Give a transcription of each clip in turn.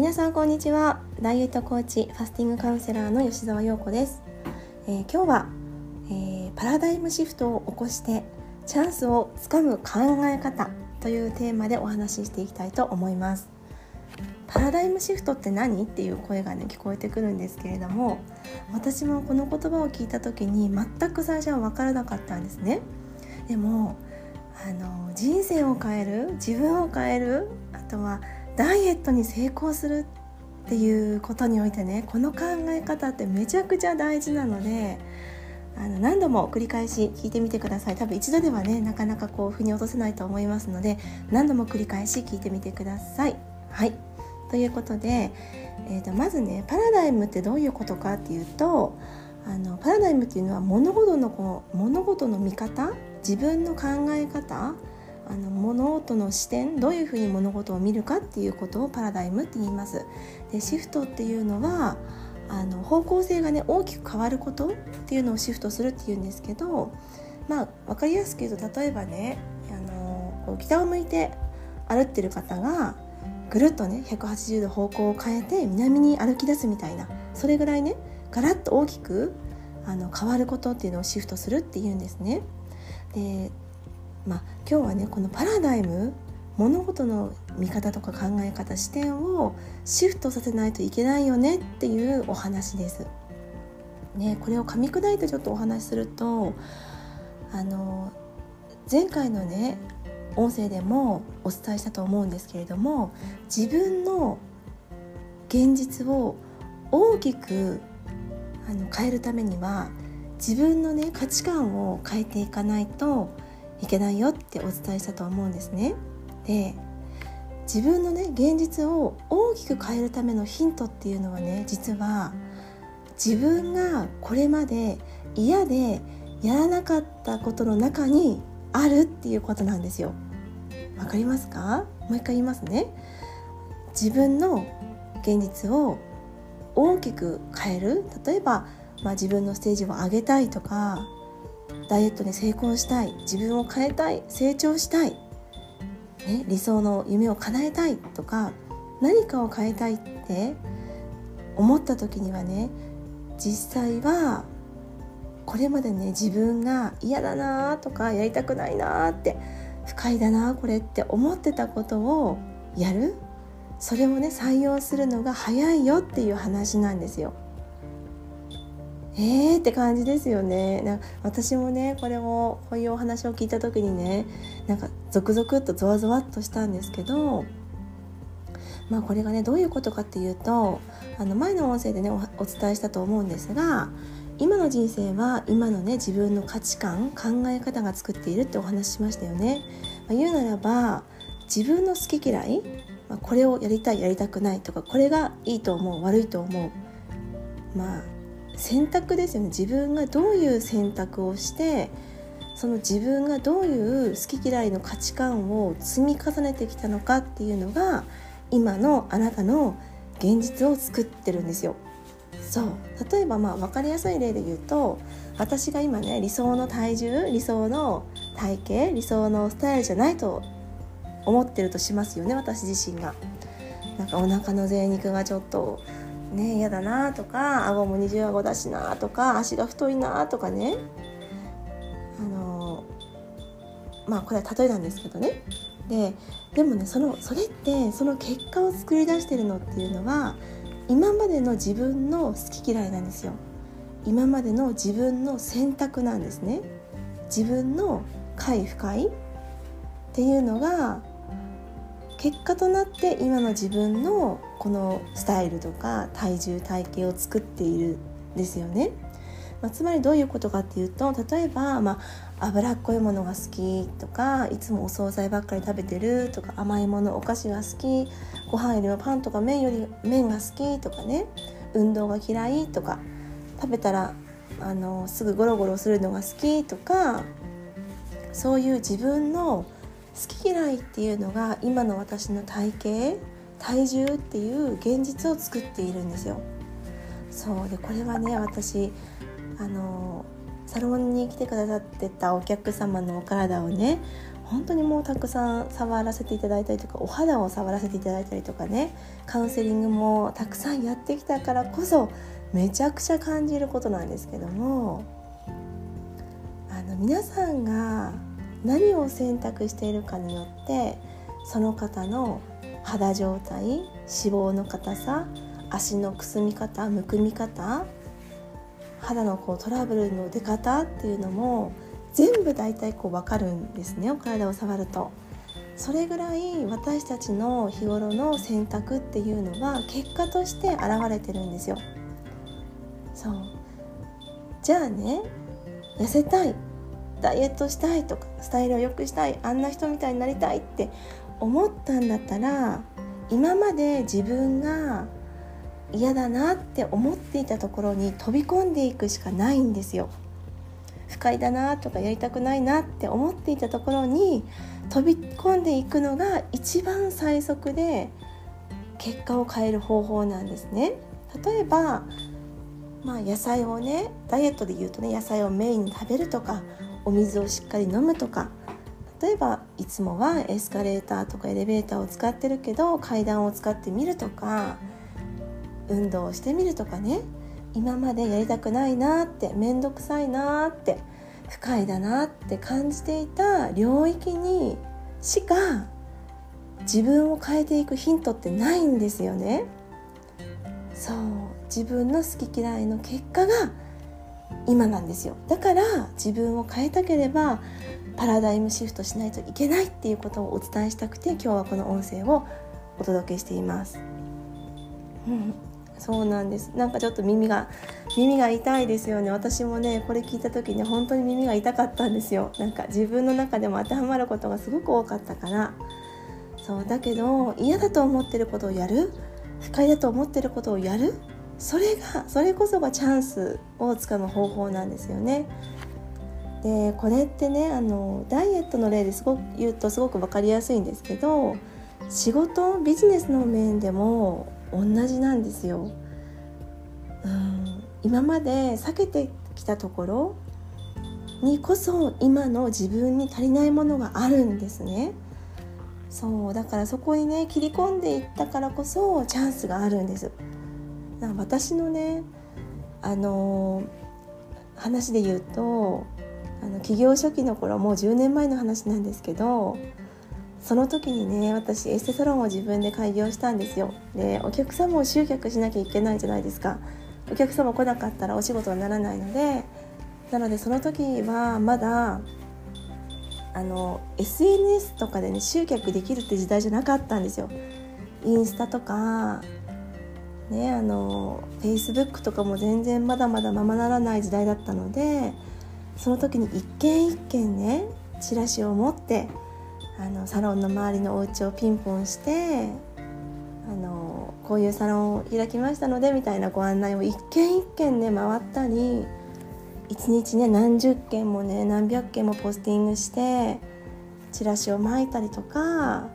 皆さんこんにちは。ダイエットコーチファスティングカウンセラーの吉澤陽子です、えー、今日は、えー、パラダイムシフトを起こしてチャンスをつかむ考え方というテーマでお話ししていきたいと思います。パラダイムシフトって何？っていう声がね聞こえてくるんですけれども私もこの言葉を聞いた時に全く最初は分からなかったんですね。でもあの人生を変える自分を変えるあとはダイエットに成功するっていうことにおいてねこの考え方ってめちゃくちゃ大事なのであの何度も繰り返し聞いてみてください。多分一度ではねなかなかこう腑に落とせないと思いますので何度も繰り返し聞いてみてください。はい。ということで、えーと、まずねパラダイムってどういうことかっていうとあのパラダイムっていうのは物事のこう物事の見方？自分の考え方？あの物事の視点どういうふうに物事を見るかっていうことをパラダイムって言います。でシフトっていうのはあの方向性がね大きく変わることっていうのをシフトするっていうんですけどまあ分かりやすく言うと例えばねあのこう北を向いて歩ってる方がぐるっとね180度方向を変えて南に歩き出すみたいなそれぐらいねガラッと大きくあの変わることっていうのをシフトするっていうんですね。でまあ、今日はねこのパラダイム物事の見方とか考え方視点をシフトさせないといけないよねっていうお話です。ね、これを噛み砕いてちょっとお話しするとあの前回のね音声でもお伝えしたと思うんですけれども自分の現実を大きくあの変えるためには自分のね価値観を変えていかないといけないよってお伝えしたと思うんですね。で自分のね現実を大きく変えるためのヒントっていうのはね実は自分がこれまで嫌でやらなかったことの中にあるっていうことなんですよ。わかりますか？もう一回言いますね。自分の現実を大きく変える例えば、まあ、自分のステージを上げたいとかダイエットに成功したい自分を変えたい成長したい、ね、理想の夢を叶えたいとか何かを変えたいって思った時にはね実際はこれまでね自分が嫌だなとかやりたくないなって不快だなこれって思ってたことをやるそれをね採用するのが早いよっていう話なんですよ。えーって感じですよねな私もねこれをこういうお話を聞いた時にねなんかゾクゾクっとゾワゾワっとしたんですけどまあこれがねどういうことかっていうとあの前の音声でねお伝えしたと思うんですが今の人生は今のね自分の価値観考え方が作っているってお話ししましたよね。まあ、言うならば自分の好き嫌い、まあ、これをやりたいやりたくないとかこれがいいと思う悪いと思うまあ選択ですよね自分がどういう選択をしてその自分がどういう好き嫌いの価値観を積み重ねてきたのかっていうのが今のあなたの現実を作ってるんですよ。そう例えばまあ分かりやすい例で言うと私が今ね理想の体重理想の体型理想のスタイルじゃないと思ってるとしますよね私自身が。なんかお腹の贅肉がちょっとね嫌だなとか顎も二重顎だしなとか足が太いなとかね。あのまあこれは例えなんですけどね。ででもねそのそれってその結果を作り出してるのっていうのは今までの自分の好き嫌いなんですよ。今までの自分の選択なんですね。自分の快不快っていうのが結果となって今の自分のこのスタイルとか体重体型を作っているんですよね。まあ、つまりどういうことかっていうと例えば、まあ、脂っこいものが好きとかいつもお惣菜ばっかり食べてるとか甘いものお菓子が好きご飯よりもパンとか麺より麺が好きとかね運動が嫌いとか食べたらあのすぐゴロゴロするのが好きとかそういう自分のき嫌いっていうのが今の私の体型体重っていう現実を作っているんですよ。そうでこれはね私あのサロンに来てくださってたお客様のお体をね本当にもうたくさん触らせていただいたりとかお肌を触らせていただいたりとかねカウンセリングもたくさんやってきたからこそめちゃくちゃ感じることなんですけどもあの皆さんが何を選択しているかによってその方の肌状態脂肪の硬さ足のくすみ方むくみ方肌のこうトラブルの出方っていうのも全部大体こう分かるんですねお体を触ると。それぐらい私たちの日頃の選択っていうのは結果として現れてるんですよ。そうじゃあね痩せたいダイエットしたいとかスタイルを良くしたいあんな人みたいになりたいって思ったんだったら今まで自分が嫌だなって思っていたところに飛び込んでいくしかないんですよ。不快だなとかやりたくないなって思っていたところに飛び込んでいくのが一番最速で結果を変える方法なんですね。例えばまあ、野菜をねダイエットで言うとね野菜をメインに食べるとかお水をしっかり飲むとか。例えばいつもはエスカレーターとかエレベーターを使ってるけど階段を使ってみるとか運動をしてみるとかね。今までやりたくないなって面倒くさいなって不快だなって感じていた領域にしか自分を変えていくヒントってないんですよね。そう。自分の好き嫌いの結果が今なんですよ。だから自分を変えたければパラダイムシフトしないといけないっていうことをお伝えしたくて今日はこの音声をお届けしています。うん。そうなんです。なんかちょっと耳が耳が痛いですよね。私もねこれ聞いた時に本当に耳が痛かったんですよ。なんか自分の中でも当てはまることがすごく多かったから。そうだけど嫌だと思ってることをやる？不快だと思ってることをやる？それがそれこそがチャンスをつかむ方法なんですよね。でこれってねあのダイエットの例ですごく言うとすごく分かりやすいんですけど仕事ビジネスの面でも同じなんですよ。うん今まで避けてきたところにこそ今の自分に足りないものがあるんですね。そうだからそこにね切り込んでいったからこそチャンスがあるんです。な私のねあの話で言うとあの起業初期の頃もう10年前の話なんですけどその時にね私エステサロンを自分で開業したんですよ。でお客様を集客しなきゃいけないじゃないですか。お客様来なかったらお仕事にならないのでなのでその時はまだあの SNS とかでね集客できるって時代じゃなかったんですよ。インスタとかねあの Facebook とかも全然まだまだままならない時代だったのでその時に一軒一軒ねチラシを持ってあのサロンの周りのお家をピンポンしてあのこういうサロンを開きましたのでみたいなご案内を一軒一軒ね回ったり一日ね何十件もね何百件もポスティングしてチラシを巻いたりとか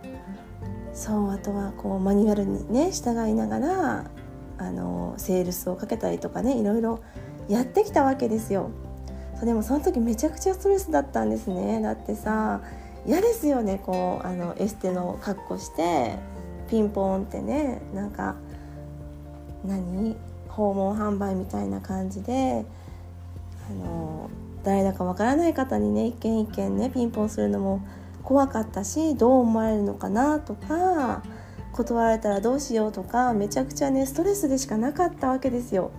そうあとはこうマニュアルにね従いながらあのセールスをかけたりとかねいろいろやってきたわけですよ。そうでもその時めちゃくちゃストレスだったんですね。だってさ嫌ですよね。こうあのエステの格好してピンポンってねなんか何？訪問販売みたいな感じであの誰だかわからない方にね一軒一軒ねピンポンするのも怖かったしどう思われるのかなとか断られたらどうしようとかめちゃくちゃねストレスでしかなかったわけですよ。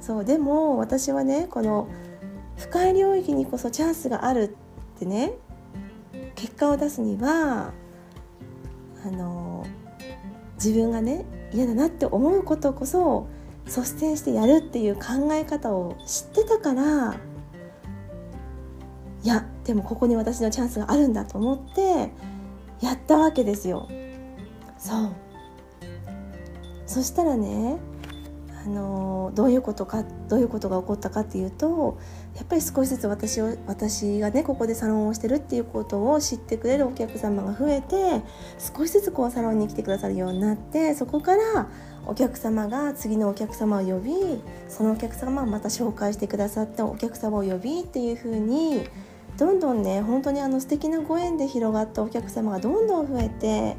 そうでも私はねこの深い領域にこそチャンスがあるってね結果を出すにはあの自分がね嫌だなって思うことこそ率先してやるっていう考え方を知ってたからいやでもここに私のチャンスがあるんだと思ってやったわけですよ。そう。そしたらねあのどういうことかどういうことが起こったかっていうとやっぱり少しずつ私を私がねここでサロンをしてるっていうことを知ってくれるお客様が増えて少しずつこうサロンに来てくださるようになってそこからお客様が次のお客様を呼びそのお客様をまた紹介してくださってお客様を呼びっていう風にどんどんね本当にあの素敵なご縁で広がったお客様がどんどん増えて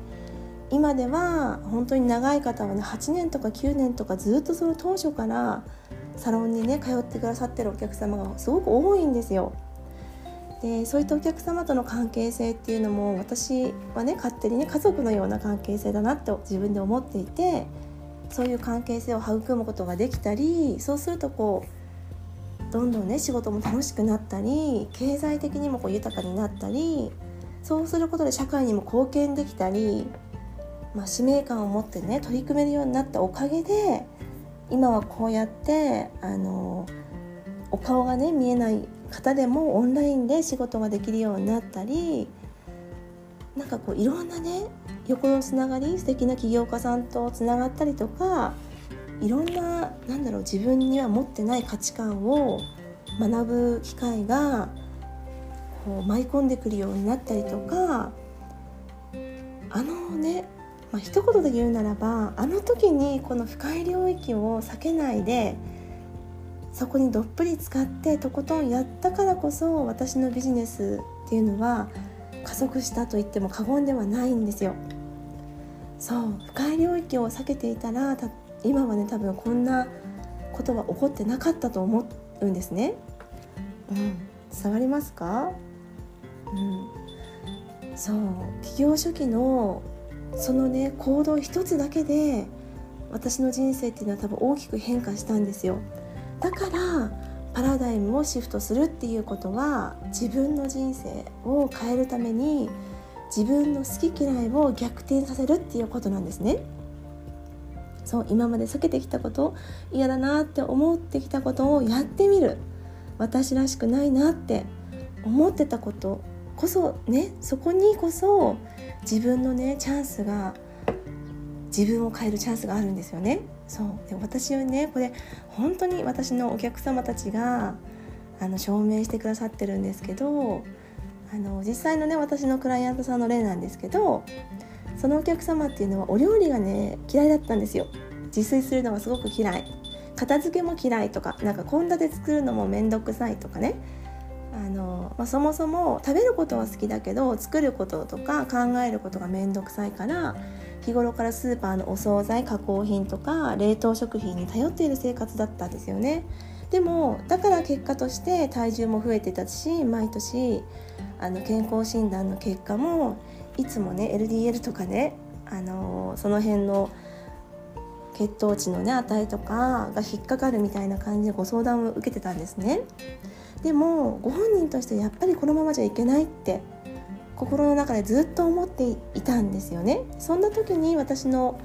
今では本当に長い方はね8年とか9年とかずっとその当初からサロンにね通ってくださってるお客様がすごく多いんですよ。でそういったお客様との関係性っていうのも私はね勝手にね家族のような関係性だなって自分で思っていてそういう関係性を育むことができたりそうするとこうどんどんね仕事も楽しくなったり経済的にもこう豊かになったりそうすることで社会にも貢献できたり、まあ、使命感を持ってね取り組めるようになったおかげで今はこうやってあのお顔がね見えない方でもオンラインで仕事ができるようになったりなんかこういろんなね横のつながり素敵な起業家さんとつながったりとかいろんななんだろう自分には持ってない価値観を学ぶ機会がこう舞い込んでくるようになったりとかまあ一言で言うならばあの時にこの深い領域を避けないでそこにどっぷり使ってとことんやったからこそ私のビジネスっていうのは加速したと言っても過言ではないんですよ。そう深い領域を避けていたら今はね多分こんなことは起こってなかったと思うんですね。うん、伝わりますか、うん、そう起業初期のそのね行動一つだけで私の人生っていうのは多分大きく変化したんですよ。だからパラダイムをシフトするっていうことは自分の人生を変えるために自分の好き嫌いを逆転させるっていうことなんですね。そう今まで避けてきたこと嫌だなって思ってきたことをやってみる。私らしくないなって思ってたことこそねそこにこそ自分のねチャンスが自分を変えるチャンスがあるんですよね。そう。で私はねこれ本当に私のお客様たちがあの証明してくださってるんですけどあの実際のね私のクライアントさんの例なんですけどそのお客様っていうのはお料理がね嫌いだったんですよ。自炊するのがすごく嫌い。片付けも嫌いとかなんか献立作るのも面倒くさいとかね。あの、まあ、そもそも食べることは好きだけど作ることとか考えることが面倒くさいから日頃からスーパーのお惣菜加工品とか冷凍食品に頼っている生活だったんですよね。でもだから結果として体重も増えてたし毎年あの健康診断の結果もいつもね LDL とかねあのその辺の血糖値のね値とかが引っかかるみたいな感じでご相談を受けてたんですね。でもご本人としてやっぱりこのままじゃいけないって心の中でずっと思っていたんですよね。そんな時に私の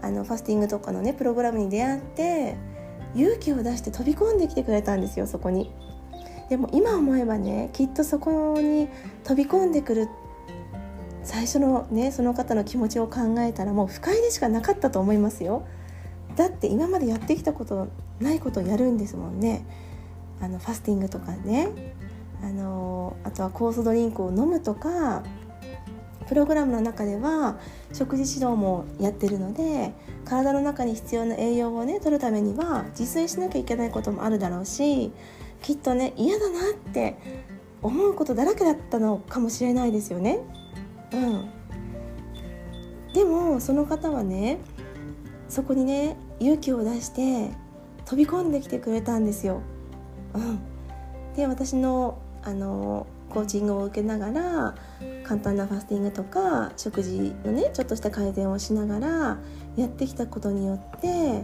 あのファスティングとかのねプログラムに出会って勇気を出して飛び込んできてくれたんですよそこに。でも今思えばねきっとそこに飛び込んでくる最初のねその方の気持ちを考えたらもう不快でしかなかったと思いますよ。だって今までやってきたことないことをやるんですもんね。あのファスティングとかねあのあとは酵素ドリンクを飲むとかプログラムの中では食事指導もやってるので体の中に必要な栄養をね取るためには自炊しなきゃいけないこともあるだろうしきっとね嫌だなって思うことだらけだったのかもしれないですよね。うん、でもその方はねそこにね勇気を出して飛び込んできてくれたんですよ。で私のあのコーチングを受けながら簡単なファスティングとか食事のねちょっとした改善をしながらやってきたことによって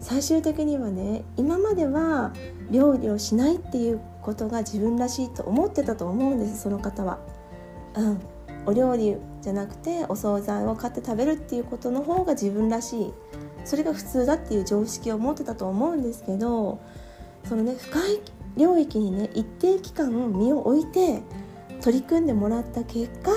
最終的にはね今までは料理をしないっていうことが自分らしいと思ってたと思うんですその方は。うん、お料理じゃなくてお惣菜を買って食べるっていうことの方が自分らしいそれが普通だっていう常識を持ってたと思うんですけどそのね深い領域にね一定期間身を置いて取り組んでもらった結果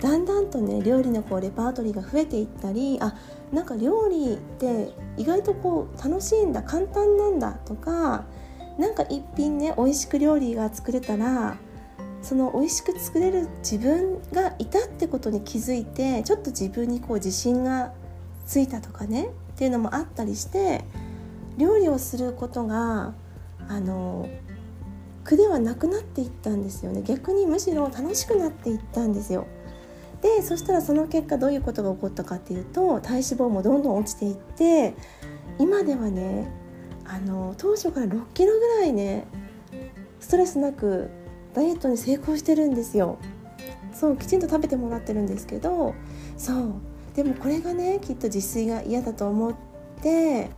だんだんとね料理のこうレパートリーが増えていったりあなんか料理って意外とこう楽しいんだ簡単なんだとかなんか一品ね美味しく料理が作れたらその美味しく作れる自分がいたってことに気づいてちょっと自分にこう自信がついたとかねっていうのもあったりして料理をすることがあの苦ではなくなっていったんですよね。逆にむしろ楽しくなっていったんですよ。でそしたらその結果どういうことが起こったかっていうと体脂肪もどんどん落ちていって今ではねあの当初から6キロぐらいねストレスなくダイエットに成功してるんですよ。そうきちんと食べてもらってるんですけどそう。でもこれがねきっと自炊が嫌だと思って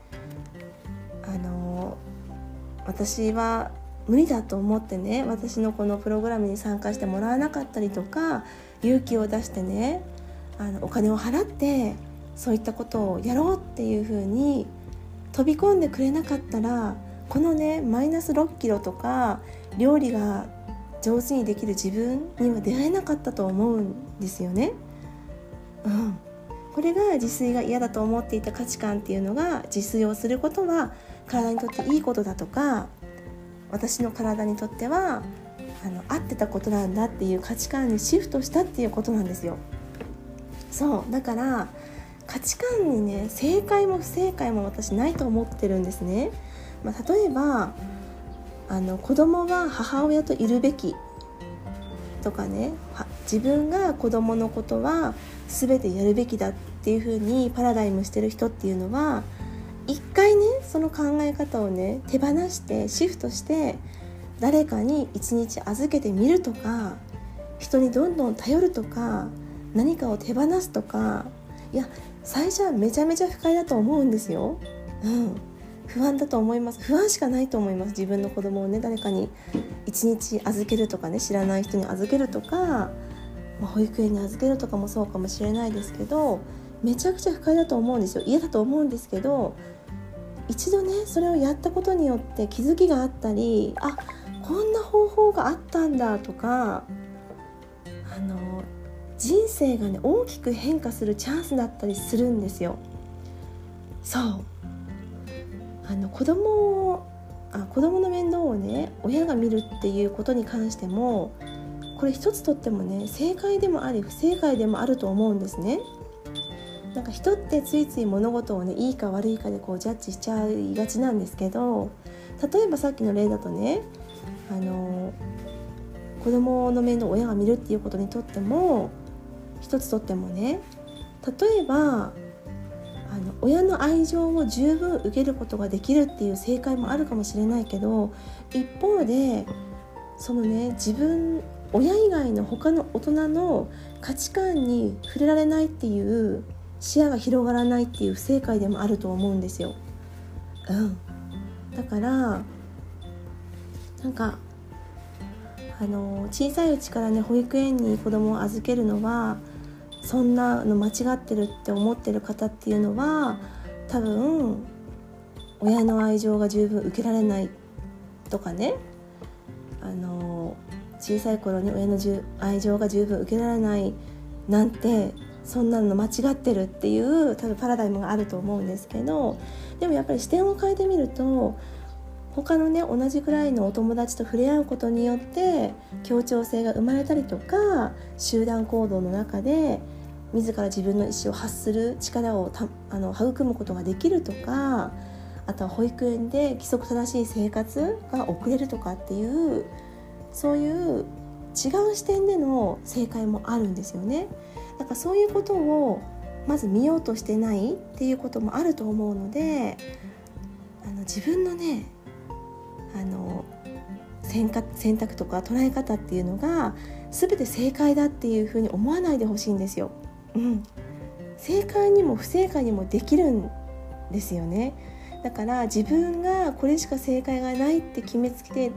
私は無理だと思ってね私のこのプログラムに参加してもらわなかったりとか勇気を出してねあのお金を払ってそういったことをやろうっていうふうに飛び込んでくれなかったらこのねマイナス6キロとか料理が上手にできる自分には出会えなかったと思うんですよね。うん、これが自炊が嫌だと思っていた価値観っていうのが自炊をすることは体にとっていいことだとか私の体にとってはあの合ってたことなんだっていう価値観にシフトしたっていうことなんですよ。そうだから価値観にね正解も不正解も私ないと思ってるんですね。まあ、例えばあの子供は母親といるべきとかね自分が子供のことは全てやるべきだっていう風にパラダイムしてる人っていうのは一回ねその考え方をね手放してシフトして誰かに一日預けてみるとか人にどんどん頼るとか何かを手放すとかいや最初はめちゃめちゃ不快だと思うんですよ。うん。不安だと思います。不安しかないと思います。自分の子供をね誰かに一日預けるとかね知らない人に預けるとか、まあ、保育園に預けるとかもそうかもしれないですけどめちゃくちゃ不快だと思うんですよ。嫌だと思うんですけど一度ねそれをやったことによって気づきがあったりあこんな方法があったんだとかあの人生がね大きく変化するチャンスだったりするんですよ。そうあの子供をあ子供の面倒をね親が見るっていうことに関してもこれ一つとってもね正解でもあり不正解でもあると思うんですね。なんか人ってついつい物事をねいいか悪いかでこうジャッジしちゃいがちなんですけど例えばさっきの例だとねあの子供の面倒親が見るっていうことにとっても一つとってもね例えばあの親の愛情を十分受けることができるっていう正解もあるかもしれないけど一方でそのね自分親以外の他の大人の価値観に触れられないっていう視野が広がらないっていう不正解でもあると思うんですよ。うん、だからなんかあの小さいうちからね保育園に子供を預けるのはそんなの間違ってるって思ってる方っていうのは多分親の愛情が十分受けられないとかねあの小さい頃に親の愛情が十分受けられないなんてそんなの間違ってるっていう多分パラダイムがあると思うんですけどでもやっぱり視点を変えてみると他のね同じくらいのお友達と触れ合うことによって協調性が生まれたりとか集団行動の中で自ら自分の意思を発する力をあの育むことができるとかあとは保育園で規則正しい生活が送れるとかっていうそういう違う視点での正解もあるんですよね。だからそういうことをまず見ようとしてないっていうこともあると思うのであの自分のねあの選択とか捉え方っていうのが全て正解だっていうふうに思わないでほしいんですよ。うん、正解にも不正解にもできるんですよね。だから自分がこれしか正解がないって決めつけて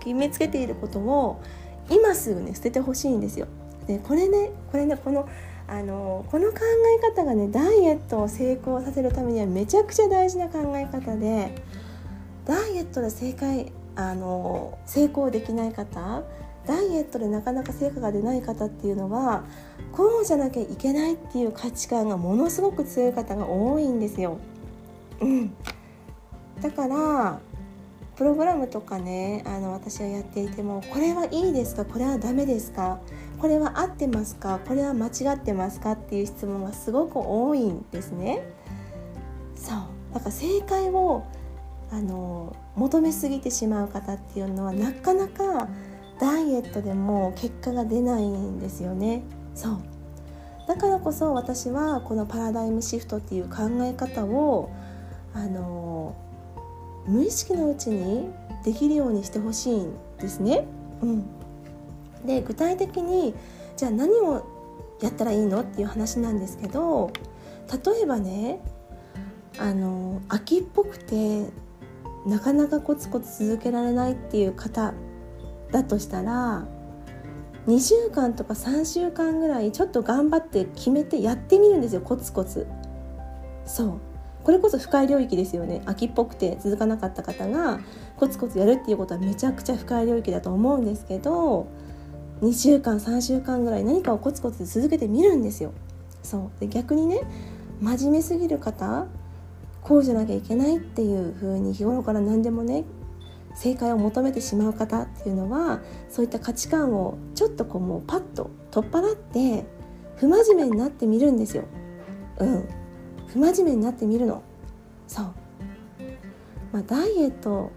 決めつけていることを今すぐね捨ててほしいんですよ。でこれねこれねこのあのこの考え方がねダイエットを成功させるためにはめちゃくちゃ大事な考え方でダイエットで正解あの成功できない方ダイエットでなかなか成果が出ない方っていうのはこうじゃなきゃいけないっていう価値観がものすごく強い方が多いんですよ。うん、だからプログラムとかねあの私はやっていてもこれはいいですか？これはダメですか？これは合ってますか？これは間違ってますか？っていう質問がすごく多いんですね。そう。だから正解をあの求めすぎてしまう方っていうのはなかなかダイエットでも結果が出ないんですよね。そう。だからこそ私はこのパラダイムシフトっていう考え方をあの無意識のうちにできるようにしてほしいんですね。うん、で具体的にじゃあ何をやったらいいのっていう話なんですけど例えばねあの秋っぽくてなかなかコツコツ続けられないっていう方だとしたら2週間とか3週間ぐらいちょっと頑張って決めてやってみるんですよコツコツ。そう。これこそ深い領域ですよね。秋っぽくて続かなかった方がコツコツやるっていうことはめちゃくちゃ深い領域だと思うんですけど2週間3週間ぐらい何かをコツコツ続けてみるんですよそうで逆にね真面目すぎる方こうじゃなきゃいけないっていう風に日頃から何でもね正解を求めてしまう方っていうのはそういった価値観をちょっとこうもうパッと取っ払って不真面目になってみるんですよ。うん不真面目になってみるの。そう。まあ、ダイエット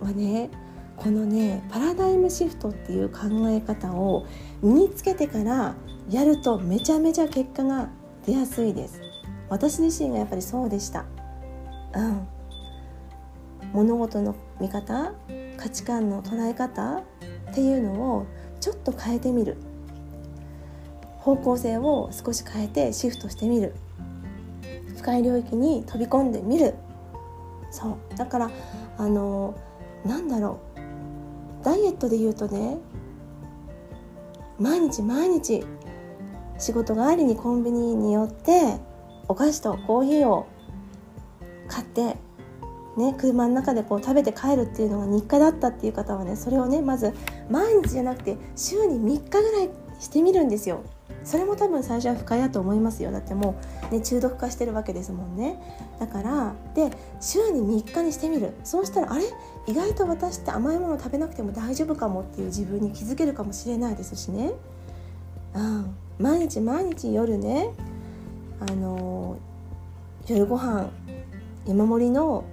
はねこのねパラダイムシフトっていう考え方を身につけてからやるとめちゃめちゃ結果が出やすいです。私自身がやっぱりそうでした。うん。物事の見方価値観の捉え方っていうのをちょっと変えてみる。方向性を少し変えてシフトしてみる。深い領域に飛び込んでみる。そう。だからあのなんだろう。ダイエットで言うとね毎日毎日仕事帰りにコンビニに寄ってお菓子とコーヒーを買ってね、車の中でこう食べて帰るっていうのが日課だったっていう方はねそれをねまず毎日じゃなくて週に3日ぐらいしてみるんですよ。それも多分最初は不快だと思いますよ。だってもう、ね、中毒化してるわけですもんね。だからで週に3日にしてみる。そうしたらあれ？意外と私って甘いもの食べなくても大丈夫かもっていう自分に気づけるかもしれないですしね、うん、毎日毎日夜ねあの夜ご飯山盛りの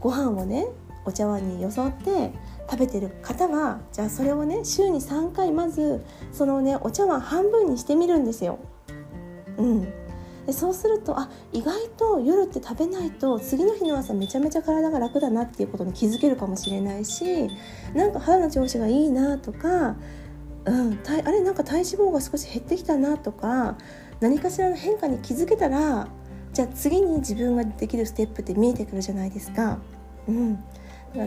ご飯をねお茶碗によそって食べてる方はじゃあそれをね週に3回まずそのねお茶碗半分にしてみるんですよ。うん、でそうするとあ意外と夜って食べないと次の日の朝めちゃめちゃ体が楽だなっていうことに気づけるかもしれないしなんか肌の調子がいいなとか、うん、あれなんか体脂肪が少し減ってきたなとか何かしらの変化に気づけたらじゃあ次に自分ができるステップって見えてくるじゃないですか。うん、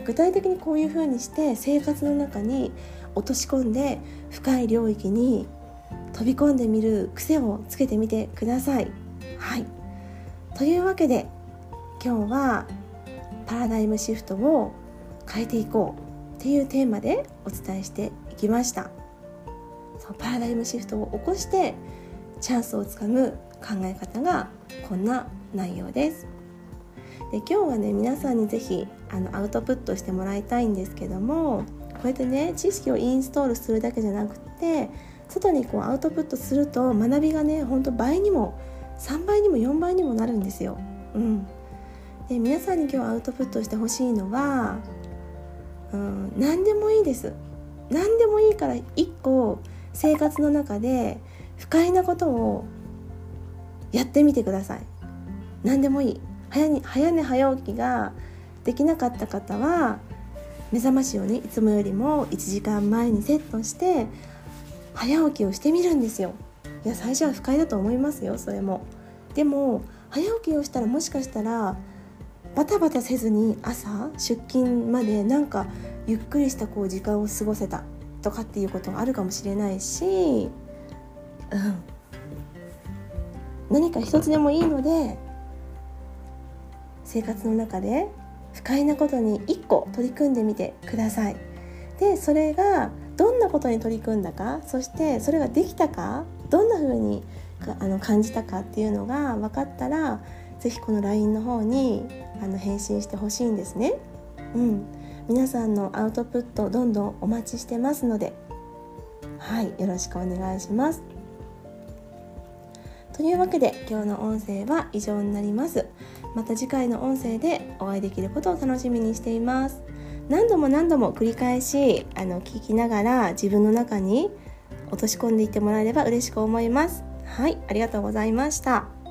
具体的にこういうふうにして生活の中に落とし込んで深い領域に飛び込んでみる癖をつけてみてください。はいというわけで今日はパラダイムシフトを変えていこうっていうテーマでお伝えしていきました。そうパラダイムシフトを起こしてチャンスをつかむ考え方がこんな内容ですで今日はね皆さんに是非あのアウトプットしてもらいたいんですけどもこうやってね知識をインストールするだけじゃなくて外にこうアウトプットすると学びがねほんと倍にも3倍にも4倍にもなるんですよ。うん、で皆さんに今日アウトプットしてほしいのは、うん、何でもいいです。何でもいいから1個生活の中で不快なことをやってみてください何でもいい早に早寝早起きができなかった方は目覚ましをねいつもよりも1時間前にセットして早起きをしてみるんですよ。いや最初は不快だと思いますよそれも。でも早起きをしたらもしかしたらバタバタせずに朝出勤までなんかゆっくりしたこう時間を過ごせたとかっていうことがあるかもしれないしうん。何か一つでもいいので生活の中で不快なことに1個取り組んでみてください。でそれがどんなことに取り組んだかそしてそれができたかどんな風にあの感じたかっていうのが分かったら是非この LINE の方にあの返信してほしいんですね。うん、皆さんのアウトプットどんどんお待ちしてますのではいよろしくお願いします。というわけで今日の音声は以上になりますまた次回の音声でお会いできることを楽しみにしています。何度も何度も繰り返しあの聞きながら自分の中に落とし込んでいってもらえれば嬉しく思います。はいありがとうございました。